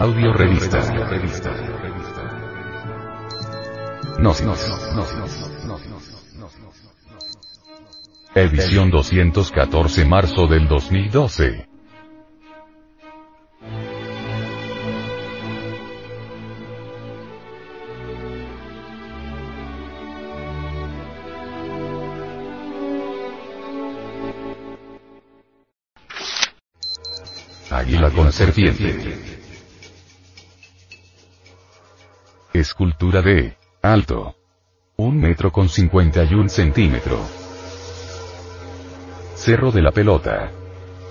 Audio revista. No, no, Edición 214 marzo del 2012. Águila con serpiente. Escultura de alto. Un metro con 51 centímetro. Cerro de la Pelota.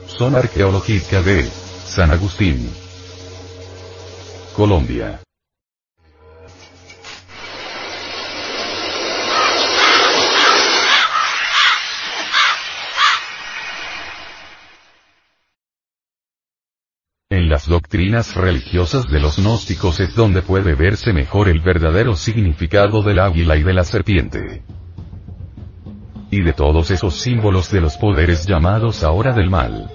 Zona arqueológica de San Agustín. Colombia. En las doctrinas religiosas de los gnósticos es donde puede verse mejor el verdadero significado del águila y de la serpiente. Y de todos esos símbolos de los poderes llamados ahora del mal.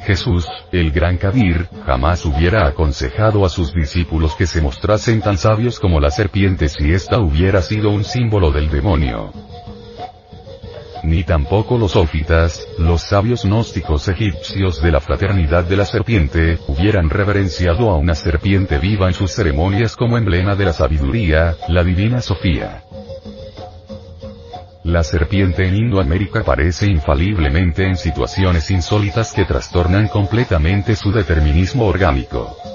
Jesús, el gran Kabir, jamás hubiera aconsejado a sus discípulos que se mostrasen tan sabios como la serpiente si ésta hubiera sido un símbolo del demonio ni tampoco los ófitas, los sabios gnósticos egipcios de la fraternidad de la serpiente, hubieran reverenciado a una serpiente viva en sus ceremonias como emblema de la sabiduría, la divina Sofía. La serpiente en Indoamérica aparece infaliblemente en situaciones insólitas que trastornan completamente su determinismo orgánico.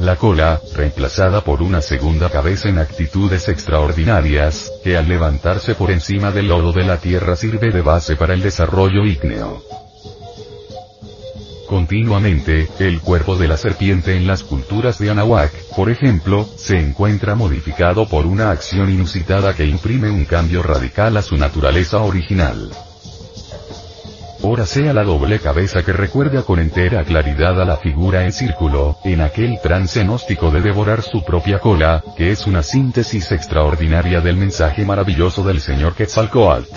La cola, reemplazada por una segunda cabeza en actitudes extraordinarias, que al levantarse por encima del lodo de la tierra sirve de base para el desarrollo ígneo. Continuamente, el cuerpo de la serpiente en las culturas de Anahuac, por ejemplo, se encuentra modificado por una acción inusitada que imprime un cambio radical a su naturaleza original. Ora sea la doble cabeza que recuerda con entera claridad a la figura en círculo, en aquel trance gnóstico de devorar su propia cola, que es una síntesis extraordinaria del mensaje maravilloso del señor Quetzalcoatl.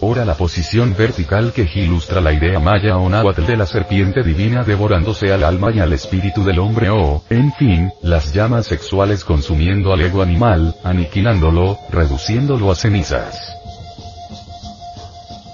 Ora la posición vertical que ilustra la idea maya o náhuatl de la serpiente divina devorándose al alma y al espíritu del hombre o, en fin, las llamas sexuales consumiendo al ego animal, aniquilándolo, reduciéndolo a cenizas.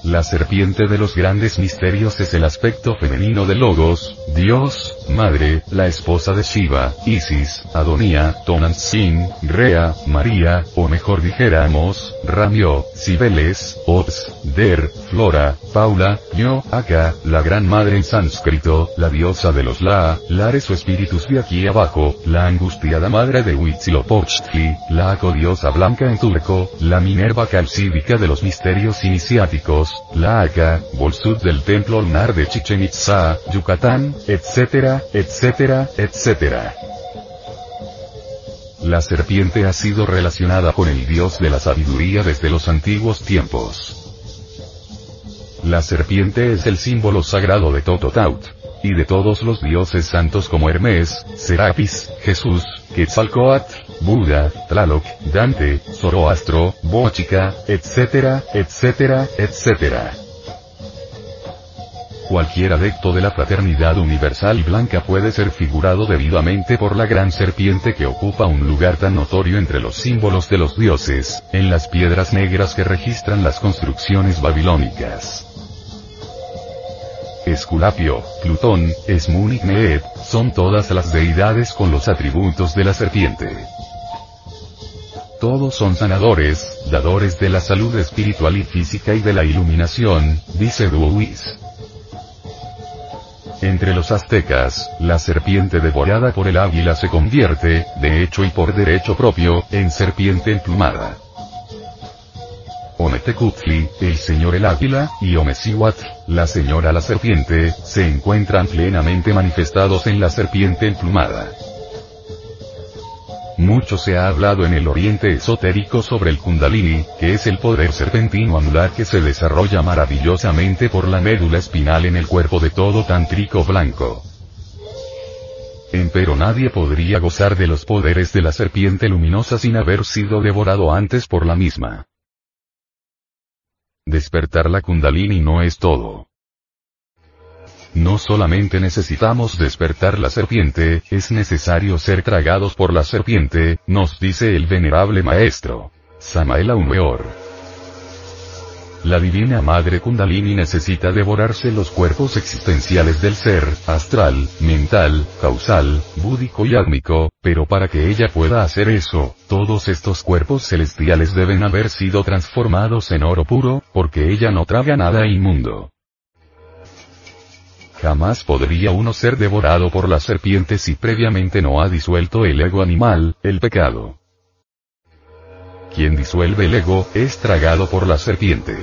La serpiente de los grandes misterios es el aspecto femenino de Logos, Dios, Madre, la esposa de Shiva, Isis, Adonía, Tonantzin, Rea, María, o mejor dijéramos, Ramio, Cibeles, Ops, Der, Flora, Paula, Yo, Aka, la gran madre en sánscrito, la diosa de los La, Lares o espíritus de aquí abajo, la angustiada madre de Huitzilopochtli, la acodiosa blanca en turco, la Minerva calcídica de los misterios iniciáticos, la Bolsud del templo lunar de Chichen Itza, Yucatán, etcétera, etcétera, etcétera. La serpiente ha sido relacionada con el dios de la sabiduría desde los antiguos tiempos. La serpiente es el símbolo sagrado de Tototaut, y de todos los dioses santos como Hermes, Serapis, Jesús, Quetzalcoatl, Buda, Tlaloc, Dante, Zoroastro, Bochica, etcétera, etcétera, etcétera. Cualquier adepto de la fraternidad universal y blanca puede ser figurado debidamente por la gran serpiente que ocupa un lugar tan notorio entre los símbolos de los dioses, en las piedras negras que registran las construcciones babilónicas. Esculapio, Plutón, Esmun y Neet, son todas las deidades con los atributos de la serpiente. Todos son sanadores, dadores de la salud espiritual y física y de la iluminación, dice Duois. Entre los aztecas, la serpiente devorada por el águila se convierte, de hecho y por derecho propio, en serpiente emplumada. Ometecutli, el señor el águila, y Omecihuatl, la señora la serpiente, se encuentran plenamente manifestados en la serpiente emplumada. Mucho se ha hablado en el oriente esotérico sobre el kundalini, que es el poder serpentino anular que se desarrolla maravillosamente por la médula espinal en el cuerpo de todo tantrico blanco. Empero nadie podría gozar de los poderes de la serpiente luminosa sin haber sido devorado antes por la misma. Despertar la kundalini no es todo. No solamente necesitamos despertar la serpiente, es necesario ser tragados por la serpiente, nos dice el venerable maestro. Samael Aumeor. La divina madre Kundalini necesita devorarse los cuerpos existenciales del ser, astral, mental, causal, búdico y átmico, pero para que ella pueda hacer eso, todos estos cuerpos celestiales deben haber sido transformados en oro puro, porque ella no traga nada inmundo. Jamás podría uno ser devorado por la serpiente si previamente no ha disuelto el ego animal, el pecado. Quien disuelve el ego, es tragado por la serpiente.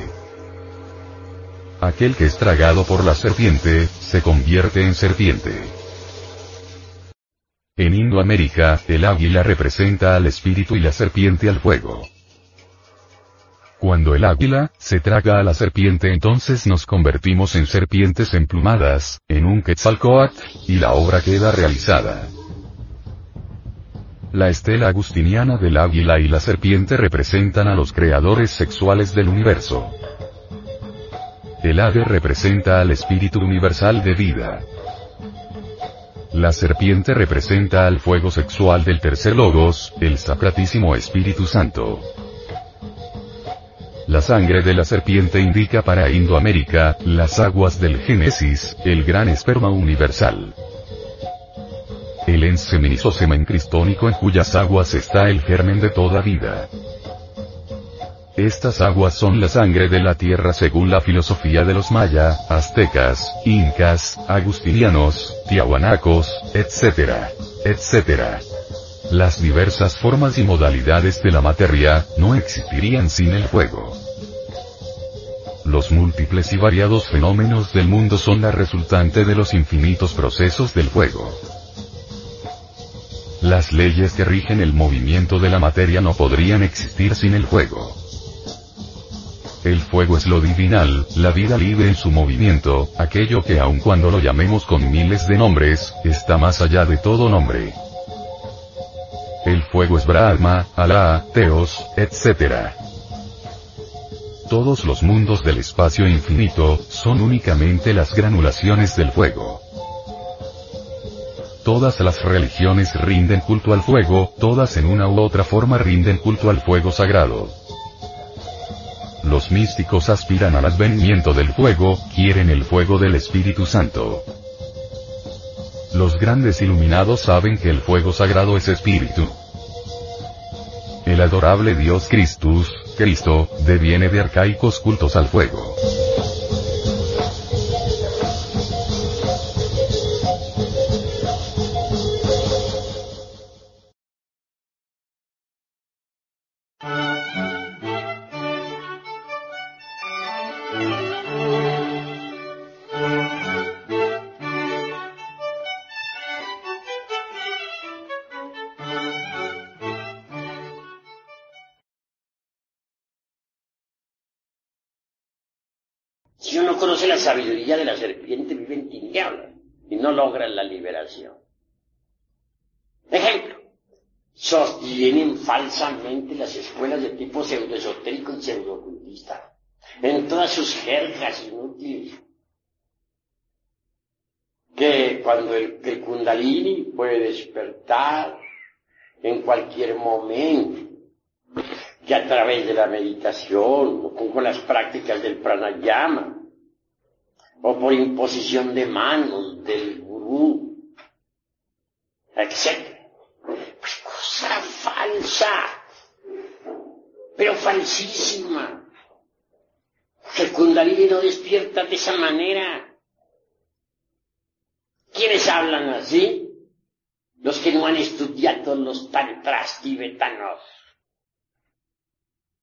Aquel que es tragado por la serpiente, se convierte en serpiente. En Indoamérica, el águila representa al espíritu y la serpiente al fuego. Cuando el águila, se traga a la serpiente entonces nos convertimos en serpientes emplumadas, en un quetzalcoatl, y la obra queda realizada. La estela agustiniana del águila y la serpiente representan a los creadores sexuales del universo. El ave representa al espíritu universal de vida. La serpiente representa al fuego sexual del tercer logos, el sacratísimo Espíritu Santo. La sangre de la serpiente indica para Indoamérica, las aguas del Génesis, el gran esperma universal el semen cristónico en cuyas aguas está el germen de toda vida. Estas aguas son la sangre de la tierra según la filosofía de los maya, aztecas, incas, agustinianos, tiahuanacos, etc. etc. Las diversas formas y modalidades de la materia, no existirían sin el fuego. Los múltiples y variados fenómenos del mundo son la resultante de los infinitos procesos del fuego. Las leyes que rigen el movimiento de la materia no podrían existir sin el fuego. El fuego es lo divinal, la vida libre en su movimiento, aquello que aun cuando lo llamemos con miles de nombres, está más allá de todo nombre. El fuego es Brahma, Alá, Teos, etc. Todos los mundos del espacio infinito, son únicamente las granulaciones del fuego. Todas las religiones rinden culto al fuego, todas en una u otra forma rinden culto al fuego sagrado. Los místicos aspiran al advenimiento del fuego, quieren el fuego del Espíritu Santo. Los grandes iluminados saben que el fuego sagrado es espíritu. El adorable Dios Christus, Cristo, deviene de arcaicos cultos al fuego. Si uno conoce la sabiduría de la serpiente, vive en tinieblas y no logra la liberación. Ejemplo, sostienen falsamente las escuelas de tipo pseudoesotérico y pseudoocultista en todas sus jergas inútiles. Que cuando el, el kundalini puede despertar en cualquier momento, que a través de la meditación o con las prácticas del pranayama o por imposición de manos del gurú, etc. Pues cosa falsa, pero falsísima. El Kundalini no despierta de esa manera. ¿Quiénes hablan así? Los que no han estudiado los tantras tibetanos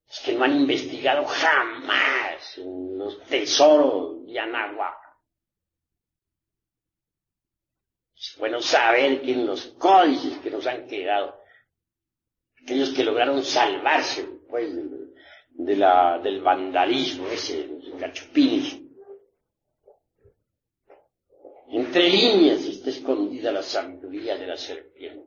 es que no han investigado jamás los tesoros de Anáhuac. Es bueno saber que en los códices que nos han quedado, aquellos que lograron salvarse pues, del vandalismo ese, gachupines, entre líneas está escondida la sabiduría de la serpiente.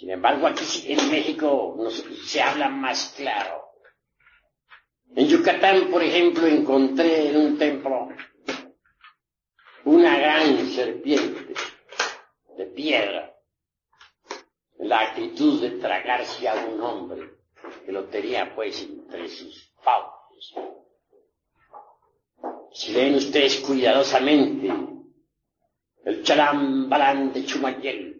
Sin embargo, aquí en México se habla más claro. En Yucatán, por ejemplo, encontré en un templo una gran serpiente de piedra, la actitud de tragarse a un hombre que lo tenía pues entre sus fauces. Si leen ustedes cuidadosamente el chalambalán de Chumayel,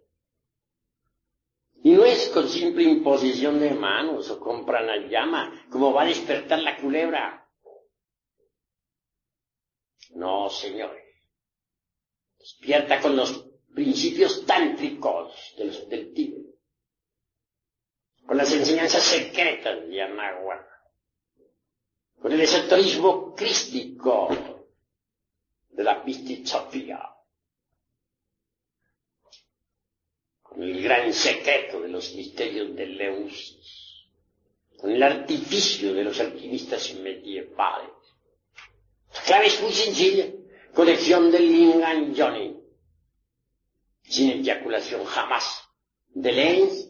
Y no es con simple imposición de manos o con pranayama como va a despertar la culebra. No, señores. Despierta con los principios tántricos del Tíbet. Con las enseñanzas secretas de Anahuac. Con el esoterismo crístico de la Pistisofía. Con el gran secreto de los misterios de Leusis. Con el artificio de los alquimistas medievales la clave es muy sencilla. Colección del Lingan Johnny. Sin eyaculación jamás. De Lens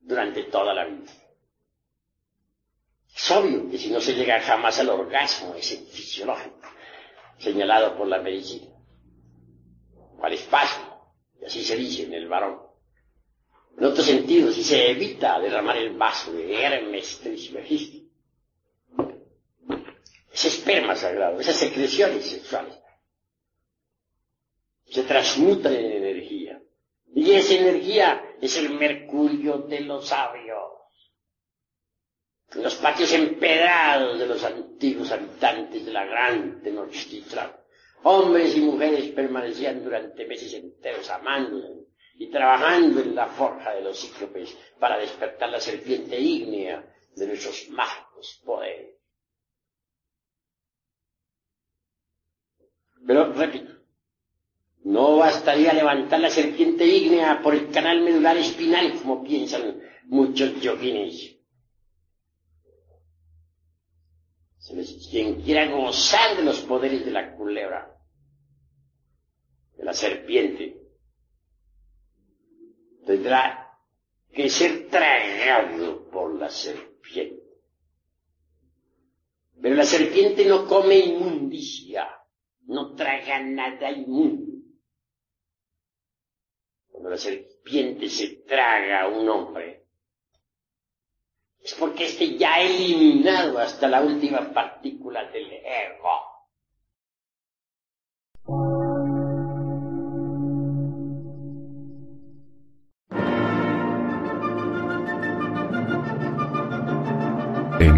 Durante toda la vida. Es obvio que si no se llega jamás al orgasmo, ese fisiológico, señalado por la medicina, al espasmo, y así se dice en el varón. En otro sentido, si se evita derramar el vaso de Hermes Trismegisto, ese esperma sagrado, esas secreciones sexuales, se transmutan en energía. Y esa energía es el mercurio de los sabios. En los patios empedrados de los antiguos habitantes de la gran Tenochtitlan, hombres y mujeres permanecían durante meses enteros amándose y trabajando en la forja de los cíclopes para despertar la serpiente ígnea de nuestros mágicos poderes. Pero, repito, no bastaría levantar la serpiente ígnea por el canal medular espinal, como piensan muchos yoguines. Quien quiera gozar de los poderes de la culebra, la serpiente, tendrá que ser tragado por la serpiente. Pero la serpiente no come inmundicia no traga nada inmundo. Cuando la serpiente se traga a un hombre, es porque éste ya ha eliminado hasta la última partícula del ego.